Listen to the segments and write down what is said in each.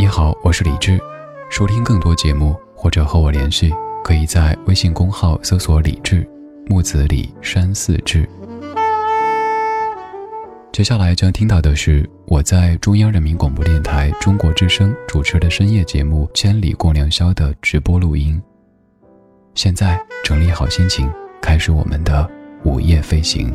你好，我是李志。收听更多节目或者和我联系，可以在微信公号搜索“李志木子李山寺志”。接下来将听到的是我在中央人民广播电台中国之声主持的深夜节目《千里共良宵》的直播录音。现在整理好心情，开始我们的午夜飞行。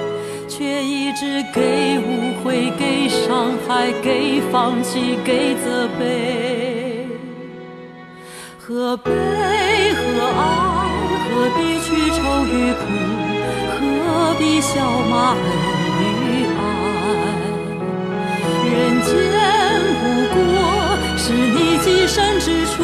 却一直给误会，给伤害，给放弃，给责备。何悲何爱？何必去愁与苦？何必笑骂恨与爱？人间不过是你寄身之处，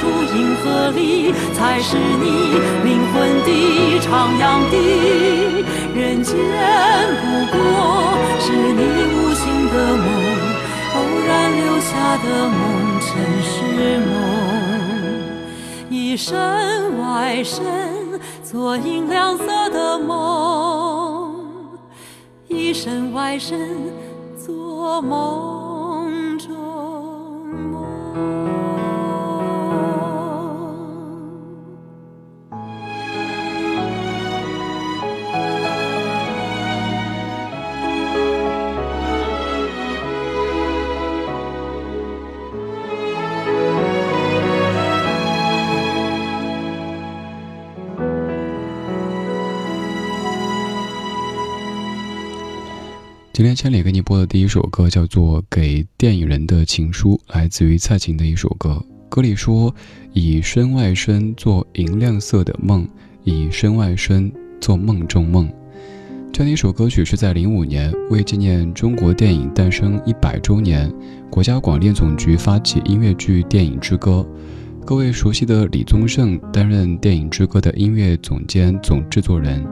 出银河里，才是你灵魂的徜徉地。人间不过是你无心的梦，偶然留下的梦，尘世梦。一身外身，做银亮色的梦；一身外身，做梦。今天千里给你播的第一首歌叫做《给电影人的情书》，来自于蔡琴的一首歌。歌里说：“以身外身做银亮色的梦，以身外身做梦中梦。”这样的一首歌曲是在零五年为纪念中国电影诞生一百周年，国家广电总局发起音乐剧《电影之歌》。各位熟悉的李宗盛担任《电影之歌》的音乐总监、总制作人，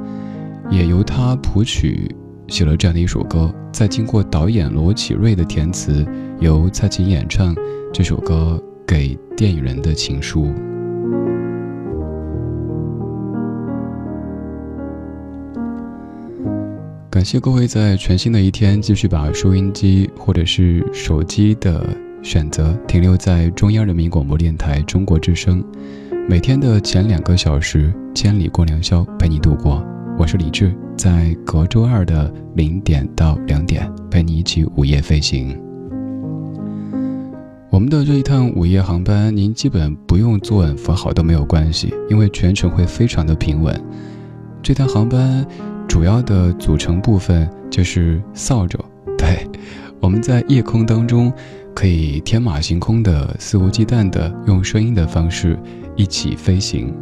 也由他谱曲。写了这样的一首歌，在经过导演罗启瑞的填词，由蔡琴演唱这首歌给电影人的情书。感谢各位在全新的一天继续把收音机或者是手机的选择停留在中央人民广播电台中国之声，每天的前两个小时，千里过良宵陪你度过。我是李志，在隔周二的零点到两点陪你一起午夜飞行。我们的这一趟午夜航班，您基本不用坐稳扶好都没有关系，因为全程会非常的平稳。这趟航班主要的组成部分就是扫帚，对，我们在夜空当中可以天马行空的、肆无忌惮的用声音的方式一起飞行。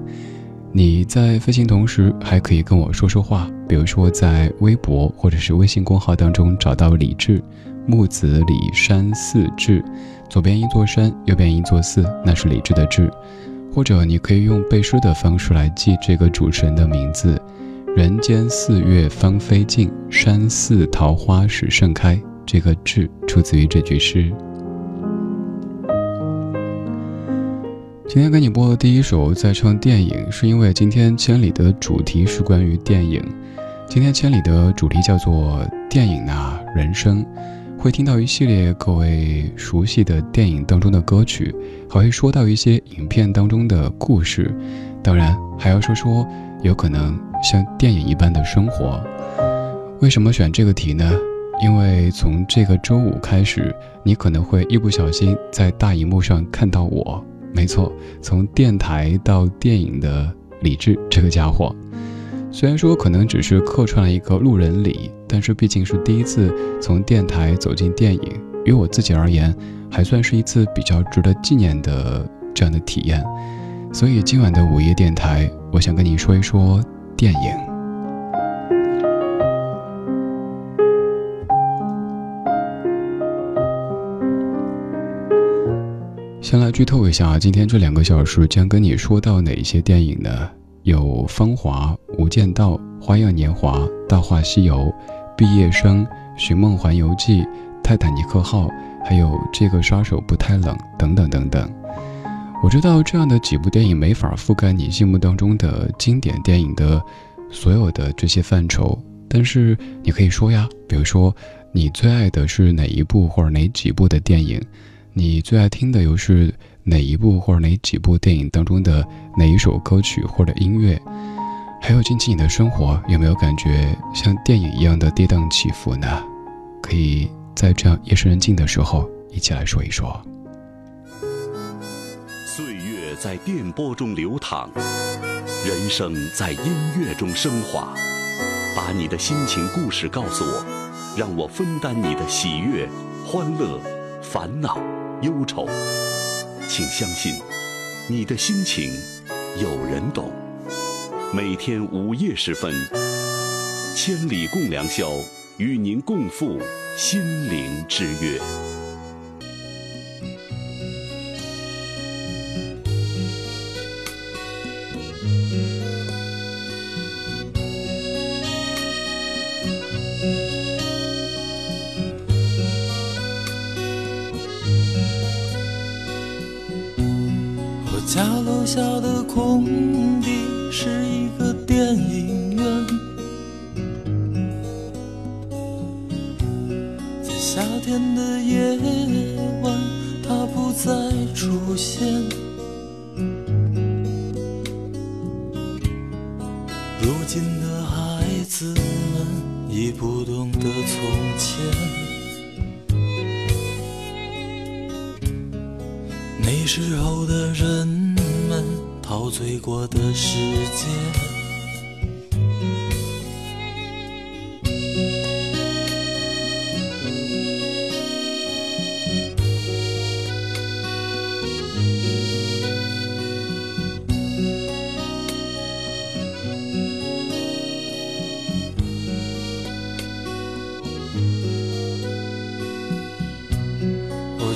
你在飞行同时，还可以跟我说说话，比如说在微博或者是微信公号当中找到李志，木子李山寺志，左边一座山，右边一座寺，那是李志的志。或者你可以用背诗的方式来记这个主持人的名字：人间四月芳菲尽，山寺桃花始盛开。这个志出自于这句诗。今天给你播的第一首在唱电影，是因为今天千里的主题是关于电影。今天千里的主题叫做电影啊，人生，会听到一系列各位熟悉的电影当中的歌曲，还会说到一些影片当中的故事，当然还要说说有可能像电影一般的生活。为什么选这个题呢？因为从这个周五开始，你可能会一不小心在大荧幕上看到我。没错，从电台到电影的李智这个家伙，虽然说可能只是客串了一个路人乙，但是毕竟是第一次从电台走进电影，于我自己而言，还算是一次比较值得纪念的这样的体验。所以今晚的午夜电台，我想跟你说一说电影。先来剧透一下，今天这两个小时将跟你说到哪一些电影呢？有《芳华》《无间道》《花样年华》《大话西游》《毕业生》《寻梦环游记》《泰坦尼克号》，还有《这个杀手不太冷》等等等等。我知道这样的几部电影没法覆盖你心目当中的经典电影的所有的这些范畴，但是你可以说呀，比如说你最爱的是哪一部或者哪几部的电影？你最爱听的又是哪一部或者哪几部电影当中的哪一首歌曲或者音乐？还有近期你的生活有没有感觉像电影一样的跌宕起伏呢？可以在这样夜深人静的时候一起来说一说。岁月在电波中流淌，人生在音乐中升华。把你的心情故事告诉我，让我分担你的喜悦、欢乐、烦恼。忧愁，请相信，你的心情有人懂。每天午夜时分，千里共良宵，与您共赴心灵之约。出现。如今的孩子们已不懂得从前。那时候的人们陶醉过的世界，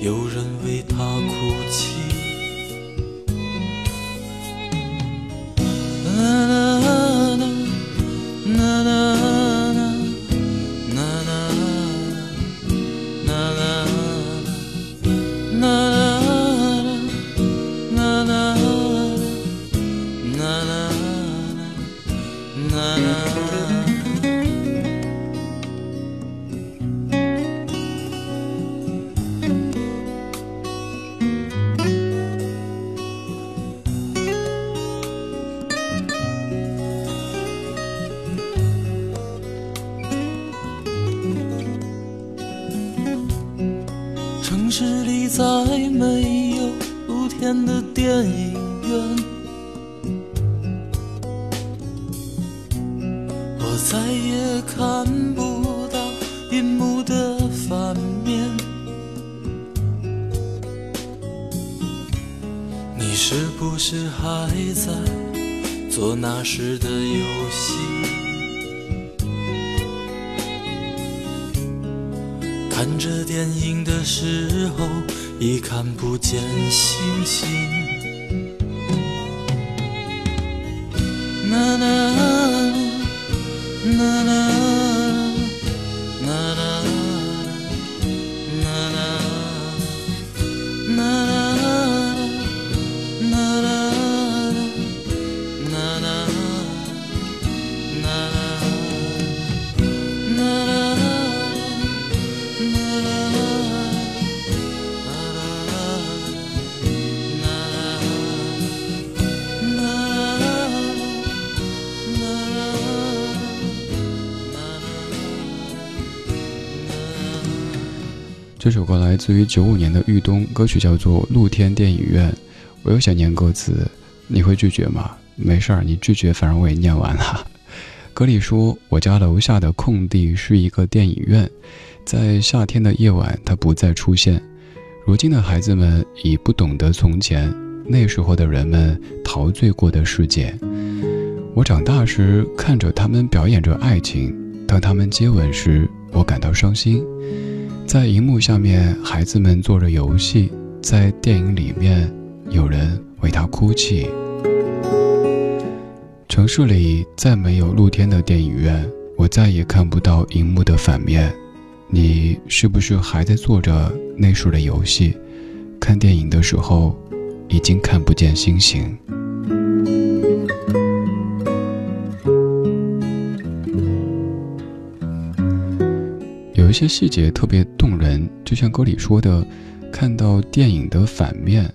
有人为他你是不是还在做那时的游戏？看着电影的时候，已看不见星星。啦啦啦，啦来自于九五年的豫东，歌曲叫做《露天电影院》。我又想念歌词，你会拒绝吗？没事儿，你拒绝，反正我也念完了。歌里说，我家楼下的空地是一个电影院，在夏天的夜晚，它不再出现。如今的孩子们已不懂得从前，那时候的人们陶醉过的世界。我长大时看着他们表演着爱情，当他们接吻时，我感到伤心。在荧幕下面，孩子们做着游戏；在电影里面，有人为他哭泣。城市里再没有露天的电影院，我再也看不到荧幕的反面。你是不是还在做着那时的游戏？看电影的时候，已经看不见星星。有些细节特别动人，就像歌里说的，看到电影的反面。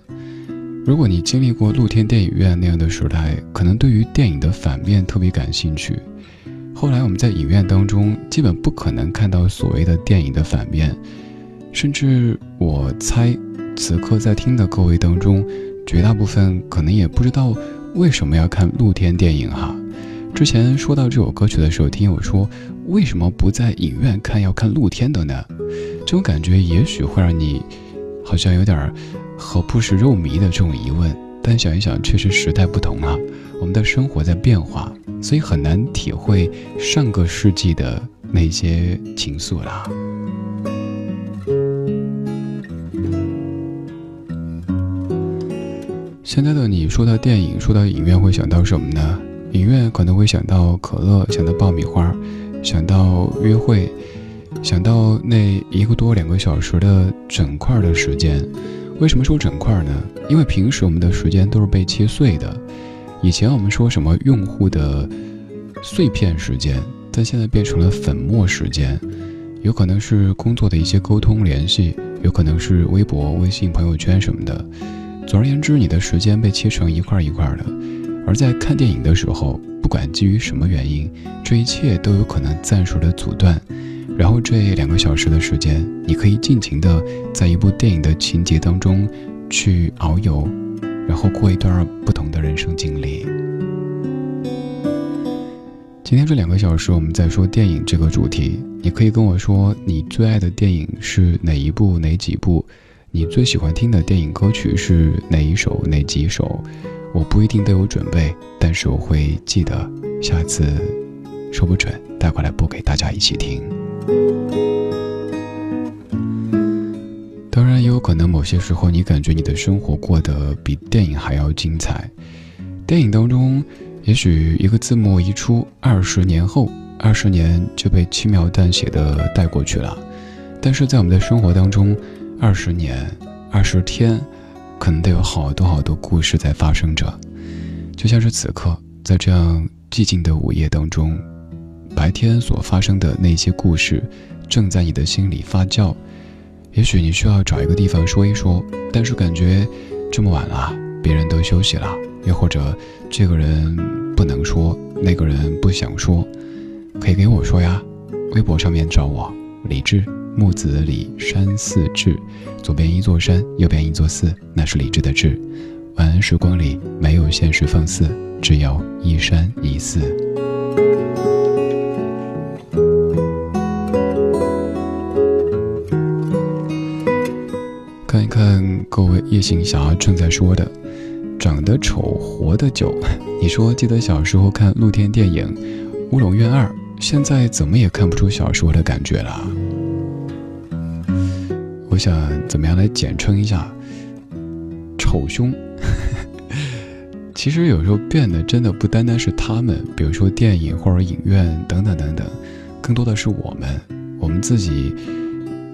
如果你经历过露天电影院那样的时代，可能对于电影的反面特别感兴趣。后来我们在影院当中，基本不可能看到所谓的电影的反面，甚至我猜，此刻在听的各位当中，绝大部分可能也不知道为什么要看露天电影哈。之前说到这首歌曲的时候，听友说为什么不在影院看，要看露天的呢？这种感觉也许会让你好像有点何不食肉糜的这种疑问。但想一想，确实时代不同了，我们的生活在变化，所以很难体会上个世纪的那些情愫啦。现在的你说到电影，说到影院，会想到什么呢？影院可能会想到可乐，想到爆米花，想到约会，想到那一个多两个小时的整块的时间。为什么说整块呢？因为平时我们的时间都是被切碎的。以前我们说什么用户的碎片时间，但现在变成了粉末时间。有可能是工作的一些沟通联系，有可能是微博、微信、朋友圈什么的。总而言之，你的时间被切成一块一块的，而在看电影的时候，不管基于什么原因，这一切都有可能暂时的阻断。然后这两个小时的时间，你可以尽情的在一部电影的情节当中去遨游，然后过一段不同的人生经历。今天这两个小时，我们在说电影这个主题，你可以跟我说你最爱的电影是哪一部、哪几部。你最喜欢听的电影歌曲是哪一首、哪几首？我不一定都有准备，但是我会记得，下次说不准带过来播给大家一起听。当然，也有可能某些时候你感觉你的生活过得比电影还要精彩。电影当中，也许一个字幕一出，二十年后，二十年就被轻描淡写的带过去了。但是在我们的生活当中，二十年，二十天，可能都有好多好多故事在发生着，就像是此刻，在这样寂静的午夜当中，白天所发生的那些故事，正在你的心里发酵。也许你需要找一个地方说一说，但是感觉这么晚了，别人都休息了，又或者这个人不能说，那个人不想说，可以给我说呀，微博上面找我，李志。木子李山寺志，左边一座山，右边一座寺，那是李志的志。晚安时光里没有现实放肆，只有一山一寺。看一看各位夜行侠正在说的，长得丑活得久。你说记得小时候看露天电影《乌龙院二》，现在怎么也看不出小时候的感觉了。我想怎么样来简称一下“丑凶”？其实有时候变的真的不单单是他们，比如说电影或者影院等等等等，更多的是我们，我们自己。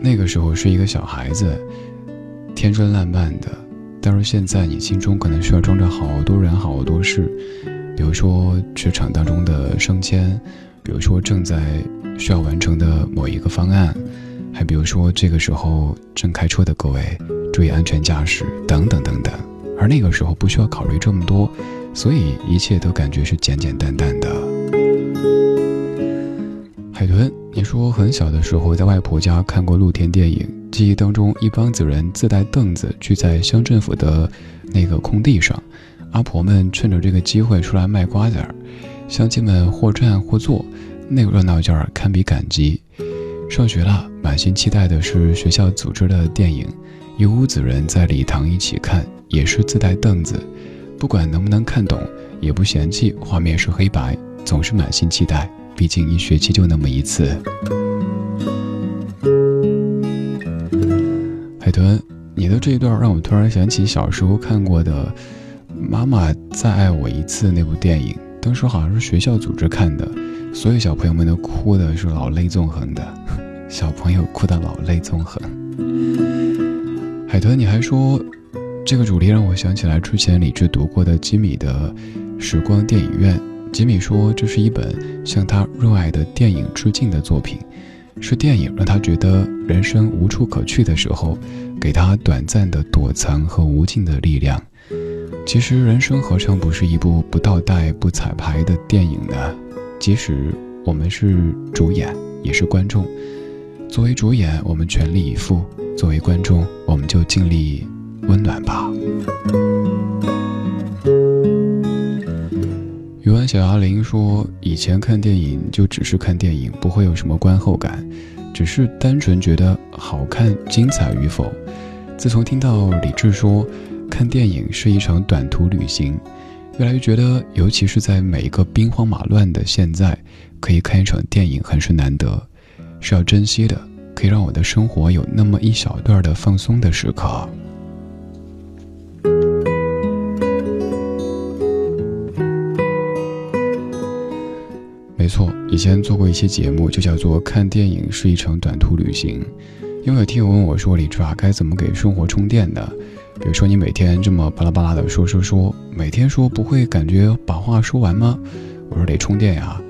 那个时候是一个小孩子，天真烂漫的，但是现在你心中可能需要装着好多人、好多事，比如说职场当中的升迁，比如说正在需要完成的某一个方案。还比如说，这个时候正开车的各位，注意安全驾驶，等等等等。而那个时候不需要考虑这么多，所以一切都感觉是简简单单的。海豚，你说很小的时候在外婆家看过露天电影，记忆当中一帮子人自带凳子聚在乡政府的那个空地上，阿婆们趁着这个机会出来卖瓜子儿，乡亲们或站或坐，那个热闹劲儿堪比赶集。上学了，满心期待的是学校组织的电影，一屋子人在礼堂一起看，也是自带凳子，不管能不能看懂，也不嫌弃画面是黑白，总是满心期待。毕竟一学期就那么一次。海豚，你的这一段让我突然想起小时候看过的《妈妈再爱我一次》那部电影，当时好像是学校组织看的，所有小朋友们都哭的是老泪纵横的。小朋友哭得老泪纵横。海豚，你还说这个主题让我想起来之前李智读过的吉米的《时光电影院》。吉米说这是一本向他热爱的电影致敬的作品，是电影让他觉得人生无处可去的时候，给他短暂的躲藏和无尽的力量。其实人生何尝不是一部不倒带、不彩排的电影呢？即使我们是主演，也是观众。作为主演，我们全力以赴；作为观众，我们就尽力温暖吧。鱼丸小牙玲说：“以前看电影就只是看电影，不会有什么观后感，只是单纯觉得好看、精彩与否。自从听到李志说看电影是一场短途旅行，越来越觉得，尤其是在每一个兵荒马乱的现在，可以看一场电影很是难得，是要珍惜的，可以让我的生活有那么一小段的放松的时刻。没错，以前做过一期节目，就叫做“看电影是一场短途旅行”。因为有听友问我说：“李志啊，该怎么给生活充电的？比如说你每天这么巴拉巴拉的说说说，每天说不会感觉把话说完吗？”我说：“得充电呀。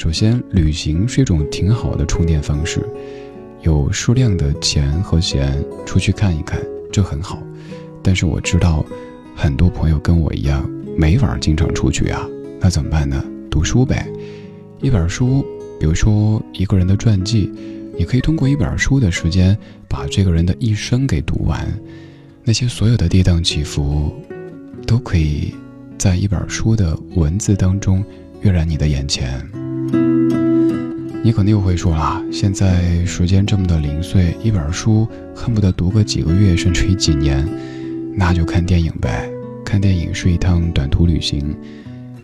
首先，旅行是一种挺好的充电方式，有数量的钱和闲出去看一看，这很好。但是我知道，很多朋友跟我一样，没法经常出去啊，那怎么办呢？读书呗。”一本书，比如说一个人的传记，你可以通过一本书的时间，把这个人的一生给读完。那些所有的跌宕起伏，都可以在一本书的文字当中跃然你的眼前。你可能又会说啦，现在时间这么的零碎，一本书恨不得读个几个月，甚至于几年，那就看电影呗。看电影是一趟短途旅行，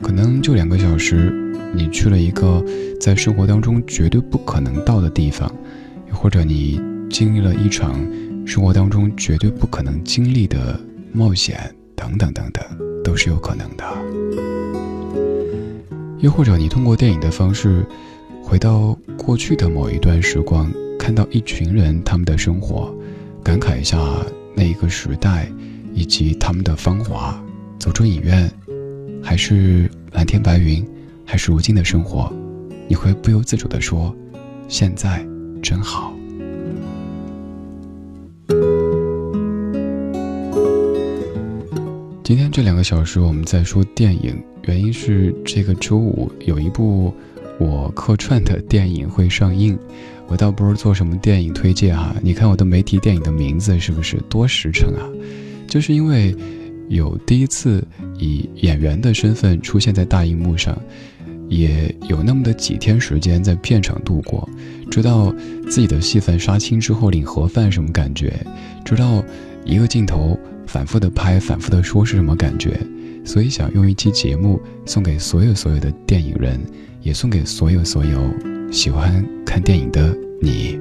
可能就两个小时。你去了一个在生活当中绝对不可能到的地方，又或者你经历了一场生活当中绝对不可能经历的冒险，等等等等，都是有可能的。又或者你通过电影的方式，回到过去的某一段时光，看到一群人他们的生活，感慨一下那一个时代以及他们的芳华，走出影院，还是蓝天白云。还是如今的生活，你会不由自主地说：“现在真好。”今天这两个小时我们在说电影，原因是这个周五有一部我客串的电影会上映。我倒不是做什么电影推荐哈，你看我都没提电影的名字，是不是多实诚啊？就是因为有第一次以演员的身份出现在大荧幕上。也有那么的几天时间在片场度过，知道自己的戏份杀青之后领盒饭什么感觉，知道一个镜头反复的拍、反复的说是什么感觉，所以想用一期节目送给所有所有的电影人，也送给所有所有喜欢看电影的你。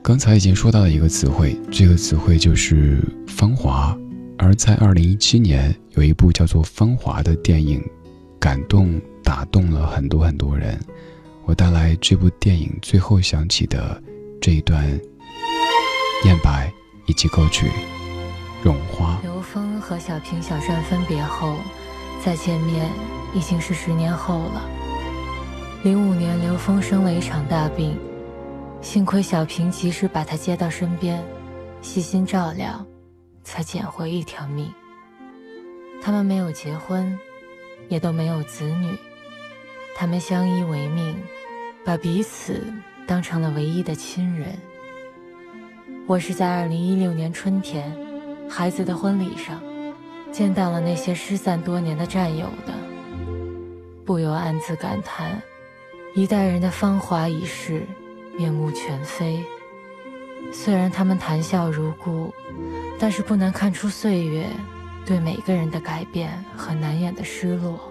刚才已经说到了一个词汇，这个词汇就是“芳华”，而在二零一七年有一部叫做《芳华》的电影。感动打动了很多很多人，我带来这部电影最后响起的这一段念白以及歌曲《绒花》。刘峰和小平、小善分别后，再见面已经是十年后了。零五年，刘峰生了一场大病，幸亏小平及时把他接到身边，细心照料，才捡回一条命。他们没有结婚。也都没有子女，他们相依为命，把彼此当成了唯一的亲人。我是在二零一六年春天，孩子的婚礼上，见到了那些失散多年的战友的，不由暗自感叹：一代人的芳华已逝，面目全非。虽然他们谈笑如故，但是不难看出岁月。对每个人的改变和难掩的失落，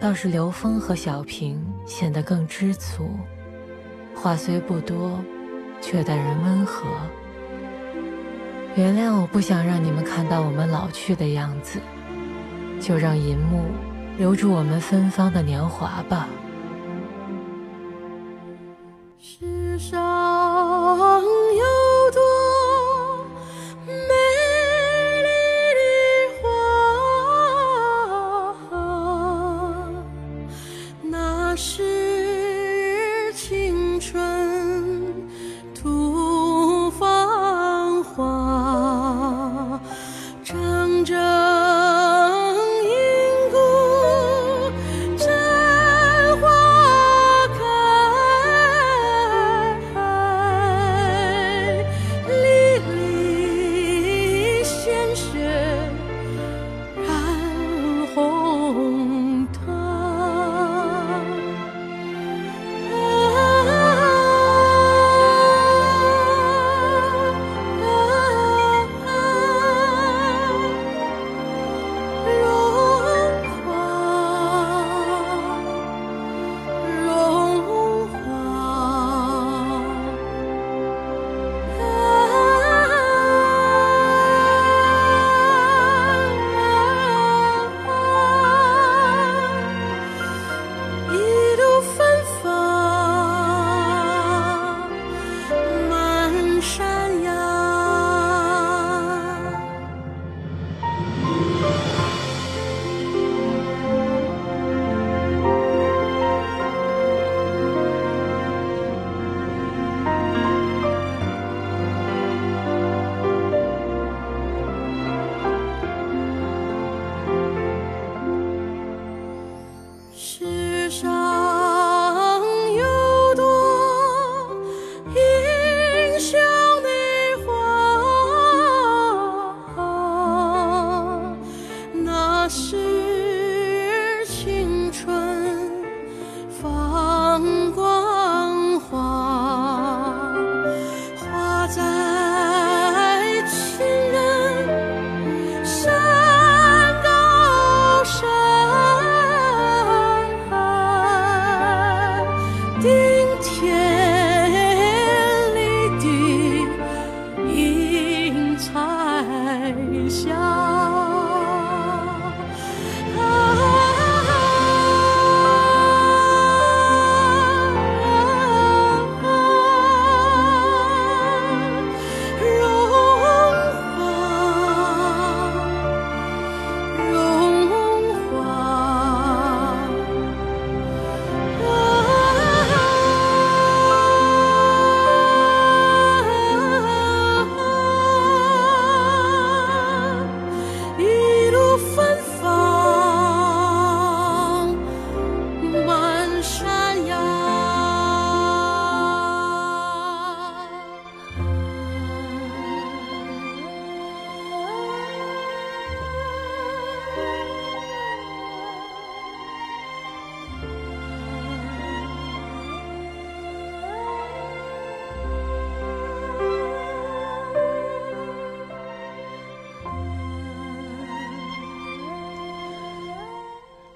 倒是刘峰和小平显得更知足，话虽不多，却待人温和。原谅我不想让你们看到我们老去的样子，就让银幕留住我们芬芳的年华吧。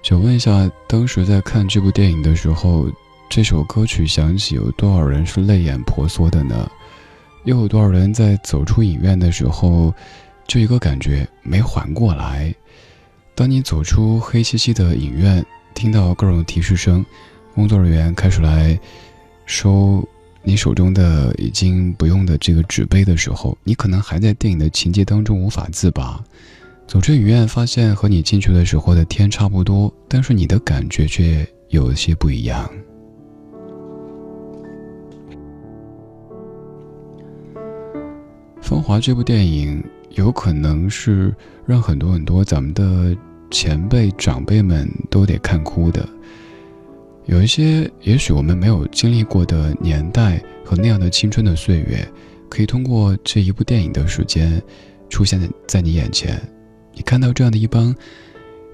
想问一下，当时在看这部电影的时候，这首歌曲响起，有多少人是泪眼婆娑的呢？又有多少人在走出影院的时候，就一个感觉没缓过来？当你走出黑漆漆的影院，听到各种提示声，工作人员开始来收你手中的已经不用的这个纸杯的时候，你可能还在电影的情节当中无法自拔。走出影院，发现和你进去的时候的天差不多，但是你的感觉却有些不一样。《芳华》这部电影有可能是让很多很多咱们的前辈长辈们都得看哭的。有一些也许我们没有经历过的年代和那样的青春的岁月，可以通过这一部电影的时间，出现在在你眼前。你看到这样的一帮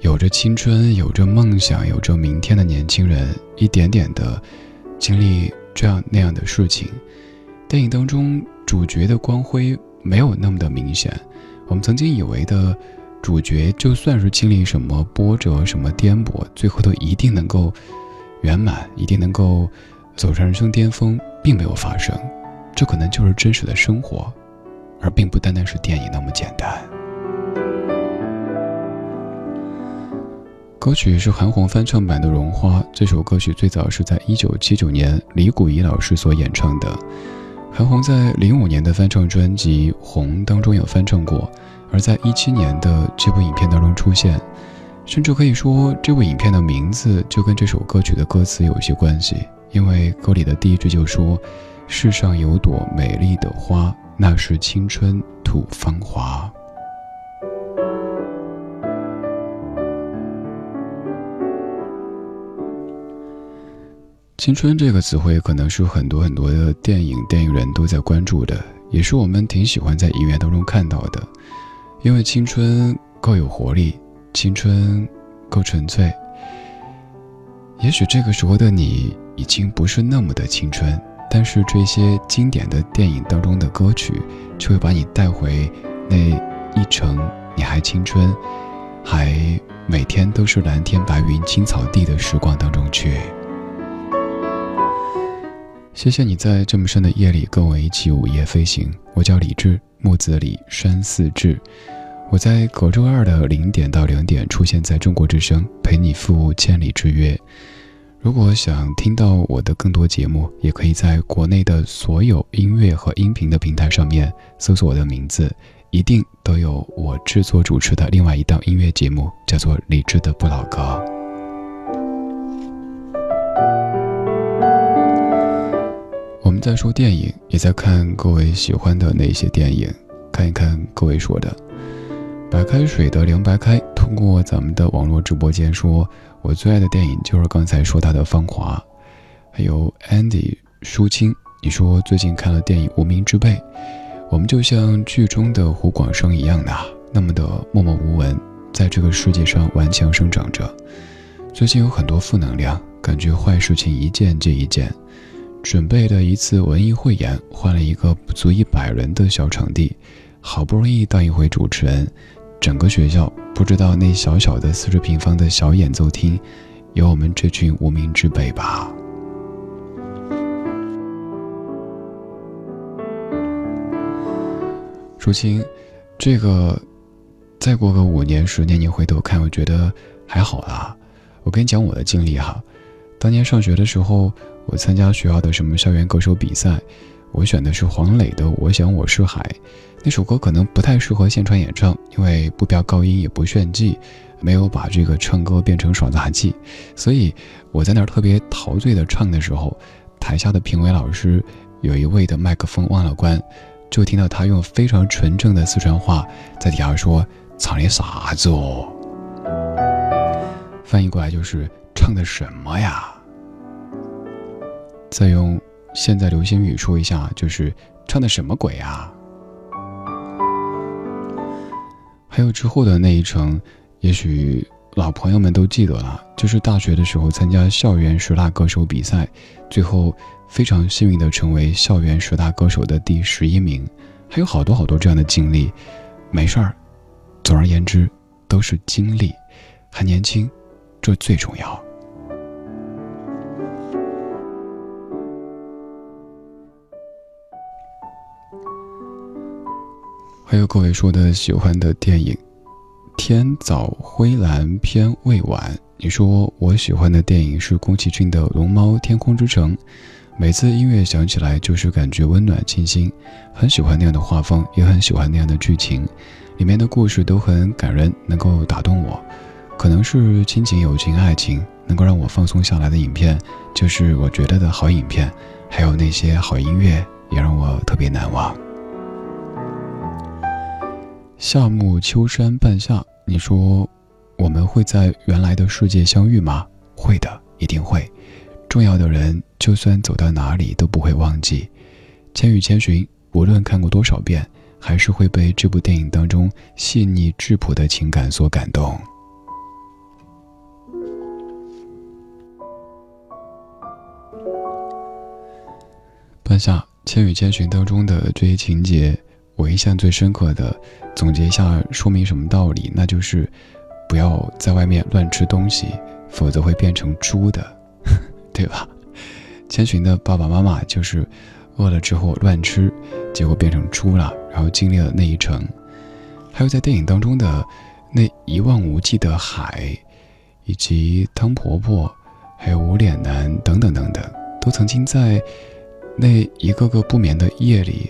有着青春、有着梦想、有着明天的年轻人，一点点的经历这样那样的事情。电影当中主角的光辉没有那么的明显。我们曾经以为的主角，就算是经历什么波折、什么颠簸，最后都一定能够圆满，一定能够走上人生巅峰，并没有发生。这可能就是真实的生活，而并不单单是电影那么简单。歌曲是韩红翻唱版的《绒花》。这首歌曲最早是在一九七九年李谷一老师所演唱的，韩红在零五年的翻唱专辑《红》当中有翻唱过，而在一七年的这部影片当中出现，甚至可以说这部影片的名字就跟这首歌曲的歌词有些关系，因为歌里的第一句就说：“世上有朵美丽的花，那是青春吐芳华。”青春这个词汇可能是很多很多的电影电影人都在关注的，也是我们挺喜欢在影院当中看到的。因为青春够有活力，青春够纯粹。也许这个时候的你已经不是那么的青春，但是这些经典的电影当中的歌曲，却会把你带回那一程你还青春，还每天都是蓝天白云青草地的时光当中去。谢谢你在这么深的夜里跟我一起午夜飞行。我叫李志，木子李，山寺志。我在隔周二的零点到两点出现在中国之声，陪你赴千里之约。如果想听到我的更多节目，也可以在国内的所有音乐和音频的平台上面搜索我的名字，一定都有我制作主持的另外一档音乐节目，叫做李志的不老歌。我们在说电影，也在看各位喜欢的那些电影，看一看各位说的。白开水的凉白开通过咱们的网络直播间说，我最爱的电影就是刚才说他的《芳华》。还有 Andy 舒清，你说最近看了电影《无名之辈》，我们就像剧中的胡广生一样的，那么的默默无闻，在这个世界上顽强生长着。最近有很多负能量，感觉坏事情一件接一件。准备的一次文艺汇演，换了一个不足一百人的小场地，好不容易当一回主持人，整个学校不知道那小小的四十平方的小演奏厅，有我们这群无名之辈吧？朱清，这个再过个五年十年，你回头看，我觉得还好啦。我跟你讲我的经历哈，当年上学的时候。我参加学校的什么校园歌手比赛，我选的是黄磊的《我想我是海》，那首歌可能不太适合现场演唱，因为不飙高音也不炫技，没有把这个唱歌变成耍杂技，所以我在那儿特别陶醉的唱的时候，台下的评委老师有一位的麦克风忘了关，就听到他用非常纯正的四川话在底下说：“唱的啥子哦？”翻译过来就是唱的什么呀？再用现在流行语说一下，就是唱的什么鬼啊？还有之后的那一程，也许老朋友们都记得了，就是大学的时候参加校园十大歌手比赛，最后非常幸运的成为校园十大歌手的第十一名。还有好多好多这样的经历，没事儿。总而言之，都是经历，还年轻，这最重要。还有各位说的喜欢的电影，《天早灰蓝偏未晚》。你说我喜欢的电影是宫崎骏的《龙猫：天空之城》，每次音乐响起来就是感觉温暖清新，很喜欢那样的画风，也很喜欢那样的剧情，里面的故事都很感人，能够打动我。可能是亲情、友情、爱情能够让我放松下来的影片，就是我觉得的好影片，还有那些好音乐也让我特别难忘。夏暮秋山半夏，你说我们会在原来的世界相遇吗？会的，一定会。重要的人，就算走到哪里都不会忘记。千与千寻，无论看过多少遍，还是会被这部电影当中细腻质朴的情感所感动。半夏，千与千寻当中的这些情节。我印象最深刻的，总结一下，说明什么道理？那就是，不要在外面乱吃东西，否则会变成猪的，对吧？千寻的爸爸妈妈就是饿了之后乱吃，结果变成猪了，然后经历了那一程。还有在电影当中的那一望无际的海，以及汤婆婆，还有无脸男等等等等，都曾经在那一个个不眠的夜里。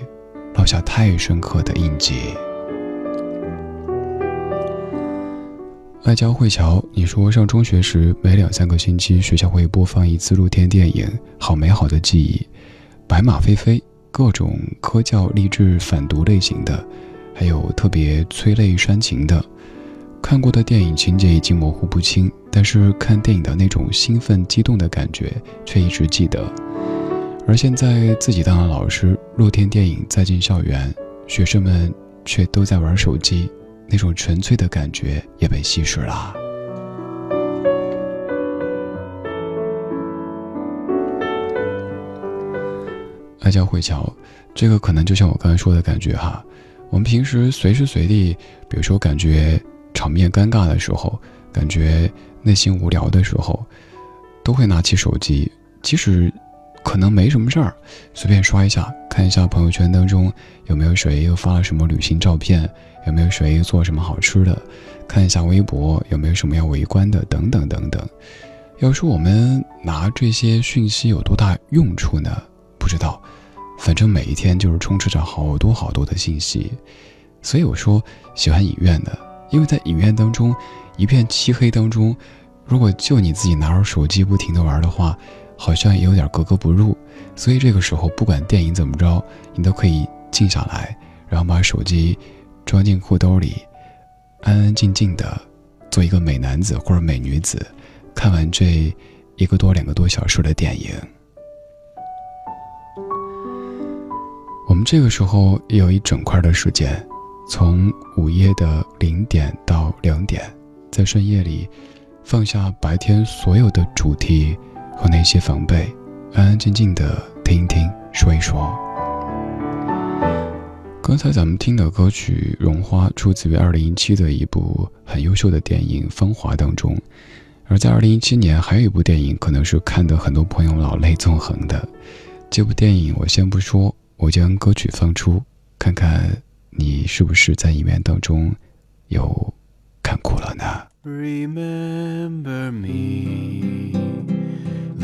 落下太深刻的印记。爱交汇桥，你说上中学时每两三个星期学校会播放一次露天电影，好美好的记忆。白马飞飞，各种科教励志反毒类型的，还有特别催泪煽情的。看过的电影情节已经模糊不清，但是看电影的那种兴奋激动的感觉却一直记得。而现在自己当了老师，露天电影再进校园，学生们却都在玩手机，那种纯粹的感觉也被稀释了。爱交汇桥，这个可能就像我刚才说的感觉哈，我们平时随时随地，比如说感觉场面尴尬的时候，感觉内心无聊的时候，都会拿起手机，即使。可能没什么事儿，随便刷一下，看一下朋友圈当中有没有谁又发了什么旅行照片，有没有谁做什么好吃的，看一下微博有没有什么要围观的，等等等等。要说我们拿这些讯息有多大用处呢？不知道，反正每一天就是充斥着好多好多的信息。所以我说喜欢影院的，因为在影院当中一片漆黑当中，如果就你自己拿着手机不停的玩的话。好像也有点格格不入，所以这个时候不管电影怎么着，你都可以静下来，然后把手机装进裤兜里，安安静静的做一个美男子或者美女子，看完这一个多两个多小时的电影。我们这个时候也有一整块的时间，从午夜的零点到两点，在深夜里放下白天所有的主题。和那些防备，安安静静的听一听，说一说。刚才咱们听的歌曲《绒花》出自于二零一七的一部很优秀的电影《芳华》当中，而在二零一七年还有一部电影，可能是看得很多朋友老泪纵横的。这部电影我先不说，我将歌曲放出，看看你是不是在影院当中有看哭了呢？Remember me。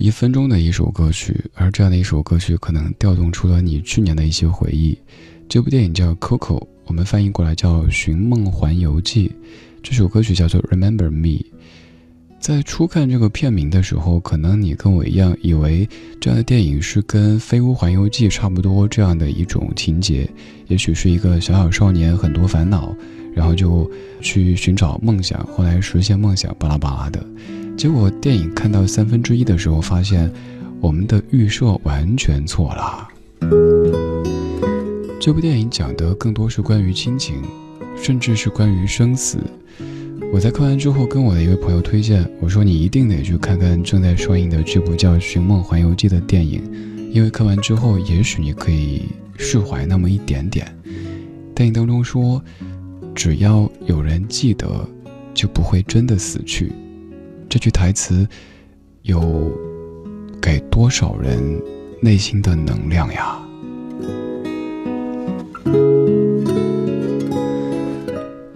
一分钟的一首歌曲，而这样的一首歌曲可能调动出了你去年的一些回忆。这部电影叫《Coco》，我们翻译过来叫《寻梦环游记》。这首歌曲叫做《Remember Me》。在初看这个片名的时候，可能你跟我一样，以为这样的电影是跟《飞屋环游记》差不多这样的一种情节，也许是一个小小少年很多烦恼，然后就去寻找梦想，后来实现梦想，巴拉巴拉的。结果电影看到三分之一的时候，发现我们的预设完全错了。这部电影讲的更多是关于亲情，甚至是关于生死。我在看完之后，跟我的一位朋友推荐，我说你一定得去看看正在上映的这部叫《寻梦环游记》的电影，因为看完之后，也许你可以释怀那么一点点。电影当中说，只要有人记得，就不会真的死去。这句台词，有给多少人内心的能量呀？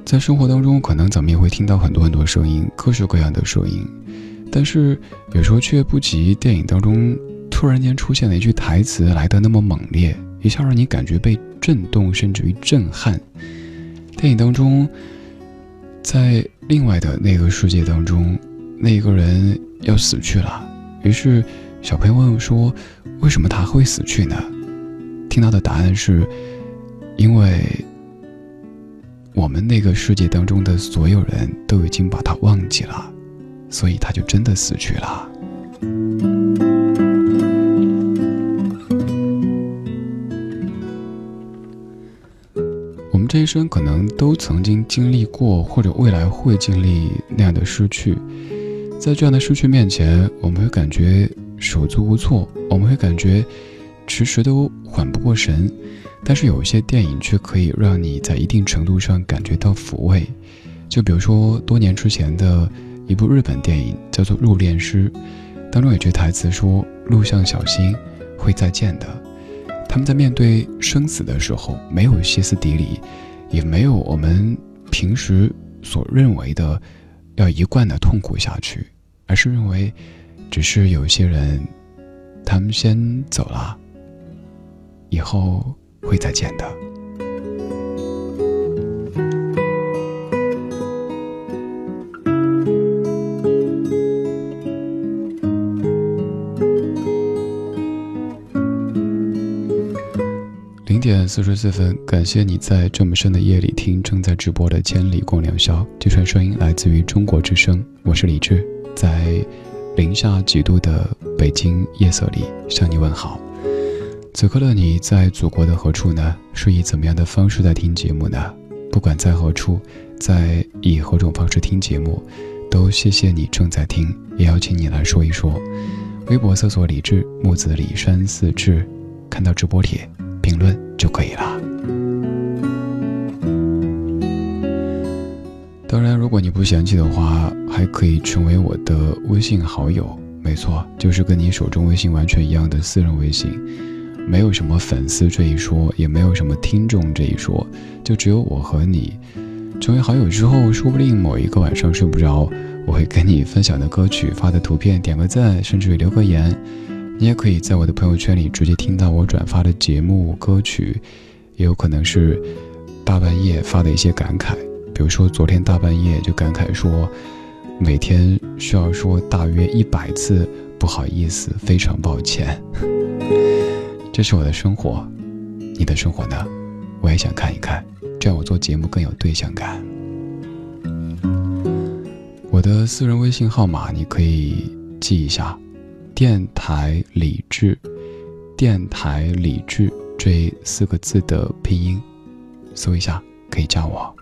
在生活当中，可能咱们也会听到很多很多声音，各式各样的声音，但是有时候却不及电影当中突然间出现的一句台词来的那么猛烈，一下让你感觉被震动，甚至于震撼。电影当中，在另外的那个世界当中，那个人要死去了，于是小朋友问说：“为什么他会死去呢？”听到的答案是：因为。我们那个世界当中的所有人都已经把他忘记了，所以他就真的死去了。我们这一生可能都曾经经历过，或者未来会经历那样的失去，在这样的失去面前，我们会感觉手足无措，我们会感觉迟迟都缓不过神。但是有一些电影却可以让你在一定程度上感觉到抚慰，就比如说多年之前的一部日本电影叫做《入殓师》，当中有句台词说：“录像小心，会再见的。”他们在面对生死的时候，没有歇斯底里，也没有我们平时所认为的要一贯的痛苦下去，而是认为，只是有些人，他们先走了，以后。会再见的。零点四十四分，感谢你在这么深的夜里听正在直播的《千里共良宵》。这串声音来自于中国之声，我是李志，在零下几度的北京夜色里向你问好。此刻的你在祖国的何处呢？是以怎么样的方式在听节目呢？不管在何处，在以何种方式听节目，都谢谢你正在听，也邀请你来说一说。微博搜索“李志木子李山四志”，看到直播帖评论就可以了。当然，如果你不嫌弃的话，还可以成为我的微信好友。没错，就是跟你手中微信完全一样的私人微信。没有什么粉丝这一说，也没有什么听众这一说，就只有我和你。成为好友之后，说不定某一个晚上睡不着，我会跟你分享的歌曲、发的图片点个赞，甚至于留个言。你也可以在我的朋友圈里直接听到我转发的节目歌曲，也有可能是大半夜发的一些感慨，比如说昨天大半夜就感慨说，每天需要说大约一百次不好意思，非常抱歉。这是我的生活，你的生活呢？我也想看一看，这样我做节目更有对象感。我的私人微信号码你可以记一下，电台理智，电台理智这四个字的拼音，搜一下可以加我。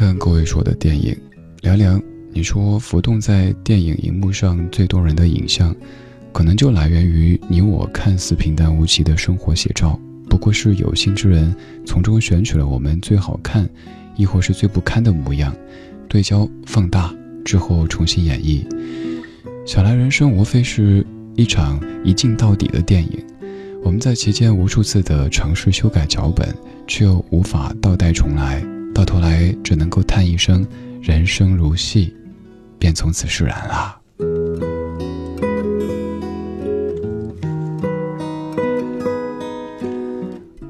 看各位说的电影，凉凉，你说浮动在电影荧幕上最多人的影像，可能就来源于你我看似平淡无奇的生活写照，不过是有心之人从中选取了我们最好看，亦或是最不堪的模样，对焦放大之后重新演绎。小来人生无非是一场一镜到底的电影，我们在其间无数次的尝试修改脚本，却又无法倒带重来，到头来只能够叹一声“人生如戏”，便从此释然了。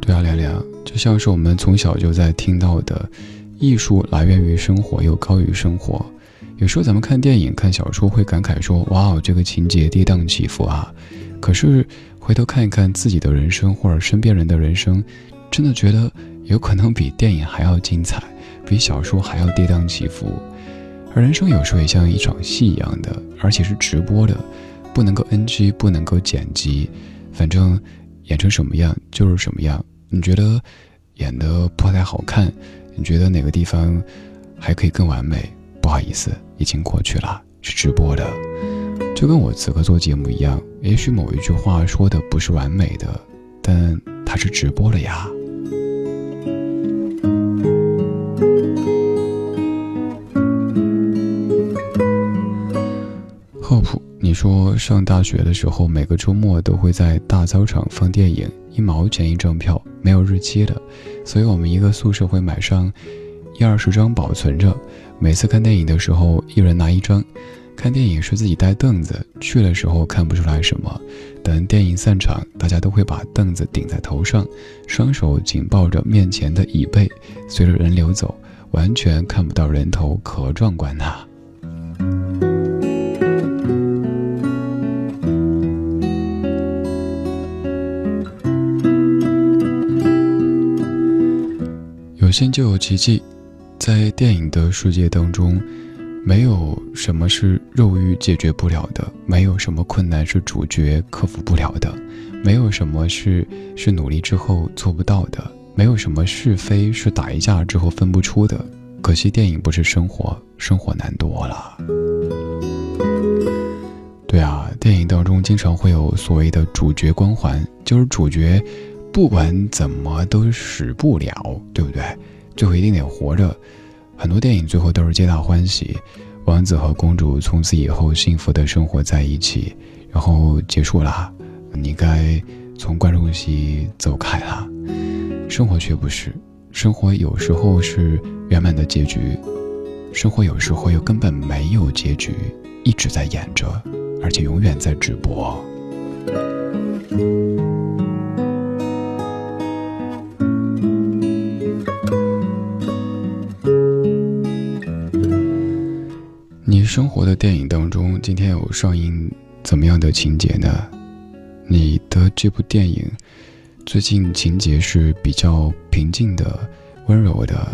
对啊，亮亮，就像是我们从小就在听到的，艺术来源于生活，又高于生活。有时候咱们看电影、看小说会感慨说：“哇哦，这个情节跌宕起伏啊！”可是回头看一看自己的人生或者身边人的人生，真的觉得有可能比电影还要精彩，比小说还要跌宕起伏。而人生有时候也像一场戏一样的，而且是直播的，不能够 NG，不能够剪辑，反正演成什么样就是什么样。你觉得演的不太好看，你觉得哪个地方还可以更完美？不好意思，已经过去了，是直播的，就跟我此刻做节目一样。也许某一句话说的不是完美的，但它是直播了呀。靠谱，你说上大学的时候，每个周末都会在大操场放电影，一毛钱一张票，没有日期的，所以我们一个宿舍会买上一二十张保存着。每次看电影的时候，一人拿一张。看电影是自己带凳子，去的时候看不出来什么。等电影散场，大家都会把凳子顶在头上，双手紧抱着面前的椅背，随着人流走，完全看不到人头，可壮观呐！有心就有奇迹。在电影的世界当中，没有什么是肉欲解决不了的，没有什么困难是主角克服不了的，没有什么是是努力之后做不到的，没有什么是非是打一架之后分不出的。可惜电影不是生活，生活难多了。对啊，电影当中经常会有所谓的主角光环，就是主角不管怎么都死不了，对不对？最后一定得活着，很多电影最后都是皆大欢喜，王子和公主从此以后幸福的生活在一起，然后结束了，你该从观众席走开了。生活却不是，生活有时候是圆满的结局，生活有时候又根本没有结局，一直在演着，而且永远在直播。生活的电影当中，今天有上映怎么样的情节呢？你的这部电影最近情节是比较平静的、温柔的，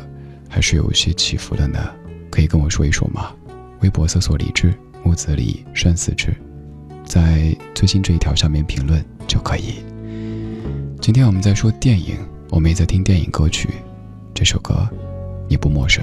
还是有些起伏的呢？可以跟我说一说吗？微博搜索“李志木子李山寺志”，在最新这一条下面评论就可以。今天我们在说电影，我们也在听电影歌曲，这首歌你不陌生。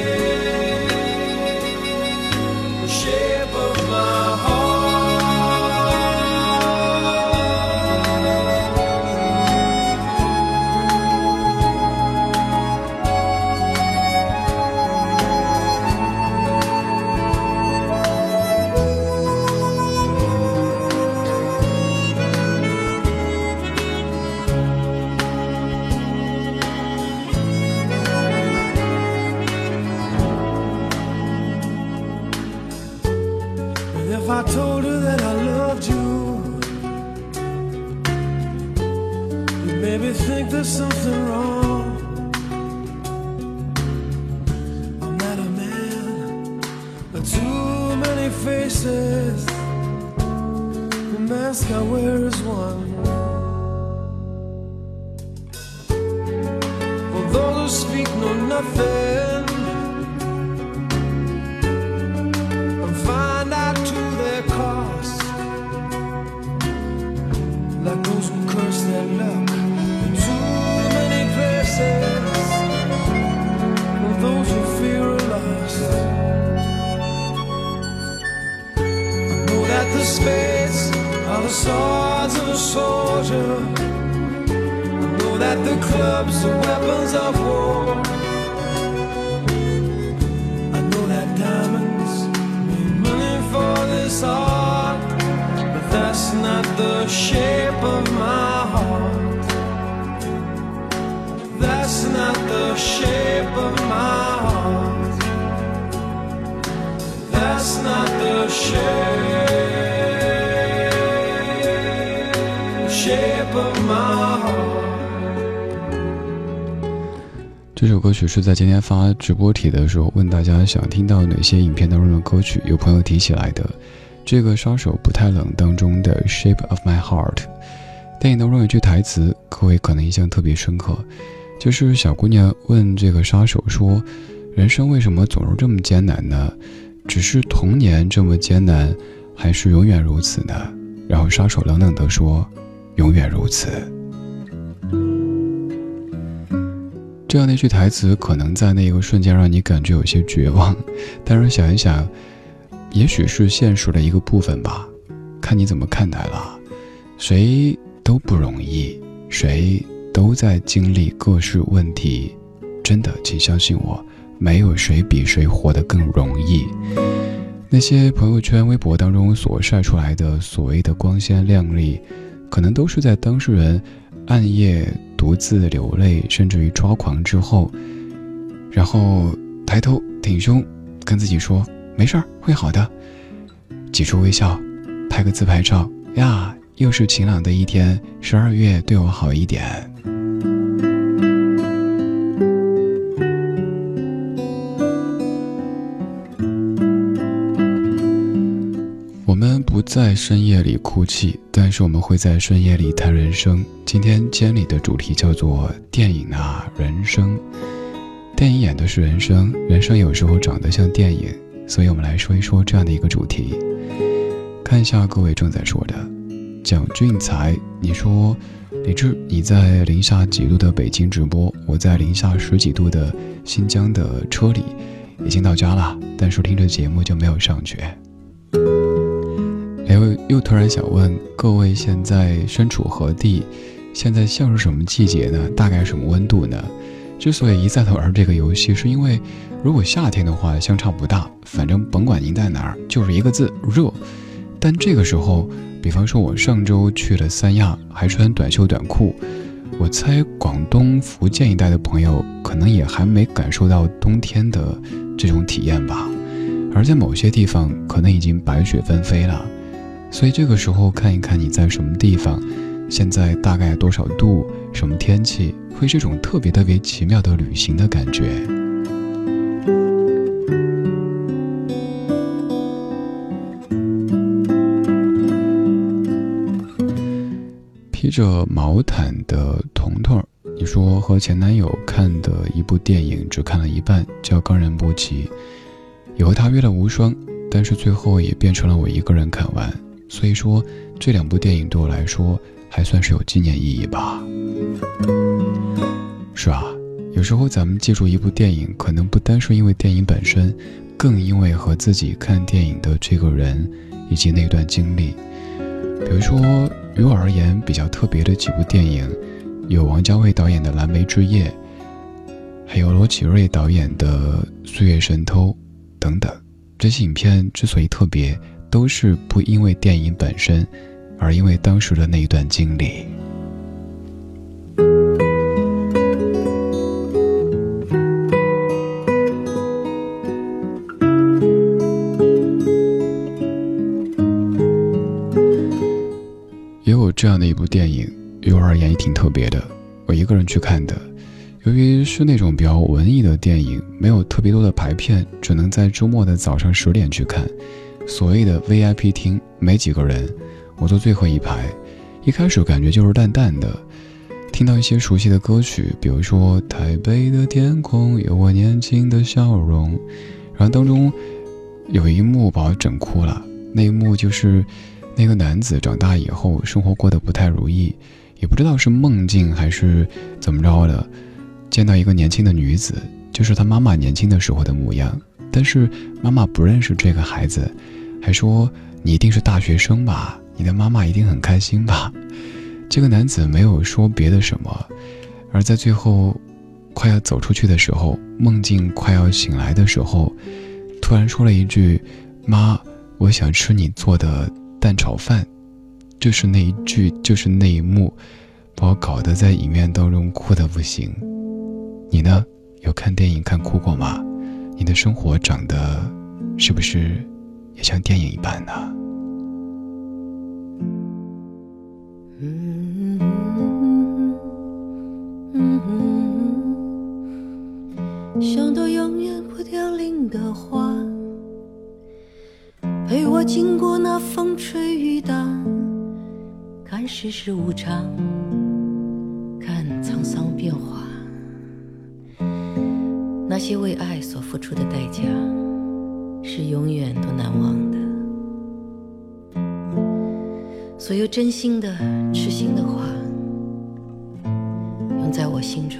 Mask is one. For those who speak know nothing. and find out to their cost. Like those who curse their luck in too many places, or those who fear a loss. Know that the spades the swords of a soldier. I know that the clubs are weapons of war. I know that diamonds mean money for this art, but that's not the shape of my heart. That's not the shape of my heart. That's not the shape, 这首歌曲是在今天发直播帖的时候问大家想听到哪些影片当中的歌曲，有朋友提起来的。这个杀手不太冷当中的《Shape of My Heart》，电影当中有句台词，各位可能印象特别深刻，就是小姑娘问这个杀手说：“人生为什么总是这么艰难呢？只是童年这么艰难，还是永远如此呢？”然后杀手冷冷地说：“永远如此。”这样的一句台词，可能在那个瞬间让你感觉有些绝望，但是想一想，也许是现实的一个部分吧，看你怎么看待了。谁都不容易，谁都在经历各式问题，真的，请相信我，没有谁比谁活得更容易。那些朋友圈、微博当中所晒出来的所谓的光鲜亮丽，可能都是在当事人暗夜独自流泪，甚至于抓狂之后，然后抬头挺胸，跟自己说：“没事儿，会好的。”挤出微笑，拍个自拍照呀，又是晴朗的一天，十二月对我好一点。在深夜里哭泣，但是我们会在深夜里谈人生。今天监里的主题叫做电影啊，人生。电影演的是人生，人生有时候长得像电影，所以我们来说一说这样的一个主题。看一下各位正在说的，蒋俊才，你说李志你在零下几度的北京直播，我在零下十几度的新疆的车里，已经到家了，但是听着节目就没有上去。哎，又突然想问各位，现在身处何地？现在像是什么季节呢？大概什么温度呢？之所以一再的玩这个游戏，是因为如果夏天的话相差不大，反正甭管您在哪儿，就是一个字热。但这个时候，比方说我上周去了三亚，还穿短袖短裤，我猜广东、福建一带的朋友可能也还没感受到冬天的这种体验吧。而在某些地方，可能已经白雪纷飞了。所以这个时候看一看你在什么地方，现在大概多少度，什么天气，会是种特别特别奇妙的旅行的感觉。披着毛毯的彤彤你说和前男友看的一部电影只看了一半，叫《冈仁波齐》，也和他约了无双，但是最后也变成了我一个人看完。所以说，这两部电影对我来说还算是有纪念意义吧。是啊，有时候咱们记住一部电影，可能不单是因为电影本身，更因为和自己看电影的这个人以及那段经历。比如说，于我而言比较特别的几部电影，有王家卫导演的《蓝莓之夜》，还有罗启瑞导演的《岁月神偷》等等。这些影片之所以特别，都是不因为电影本身，而因为当时的那一段经历。也有这样的一部电影，于我而言也挺特别的。我一个人去看的，由于是那种比较文艺的电影，没有特别多的排片，只能在周末的早上十点去看。所谓的 VIP 厅没几个人，我坐最后一排。一开始感觉就是淡淡的，听到一些熟悉的歌曲，比如说《台北的天空有我年轻的笑容》，然后当中有一幕把我整哭了。那一幕就是那个男子长大以后生活过得不太如意，也不知道是梦境还是怎么着的，见到一个年轻的女子，就是他妈妈年轻的时候的模样。但是妈妈不认识这个孩子，还说你一定是大学生吧？你的妈妈一定很开心吧？这个男子没有说别的什么，而在最后快要走出去的时候，梦境快要醒来的时候，突然说了一句：“妈，我想吃你做的蛋炒饭。”就是那一句，就是那一幕，把我搞得在影院当中哭得不行。你呢？有看电影看哭过吗？你的生活长得是不是也像电影一般呢？像朵永远不凋零的花，陪我经过那风吹雨打，看世事无常，那些为爱所付出的代价，是永远都难忘的。所有真心的、痴心的话，永在我心中，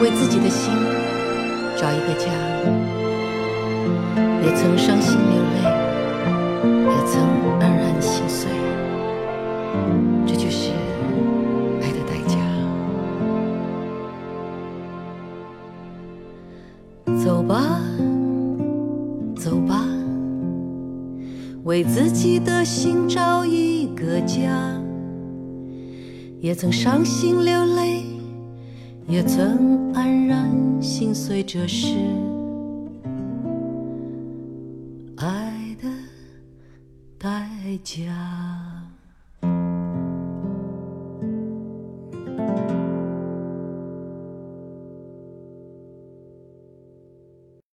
为自己的心找一个家，也曾伤心流泪，也曾黯然心碎。这就是爱的代价。走吧，走吧，为自己的心找一个家，也曾伤心流泪。也曾碎，这是爱的代价。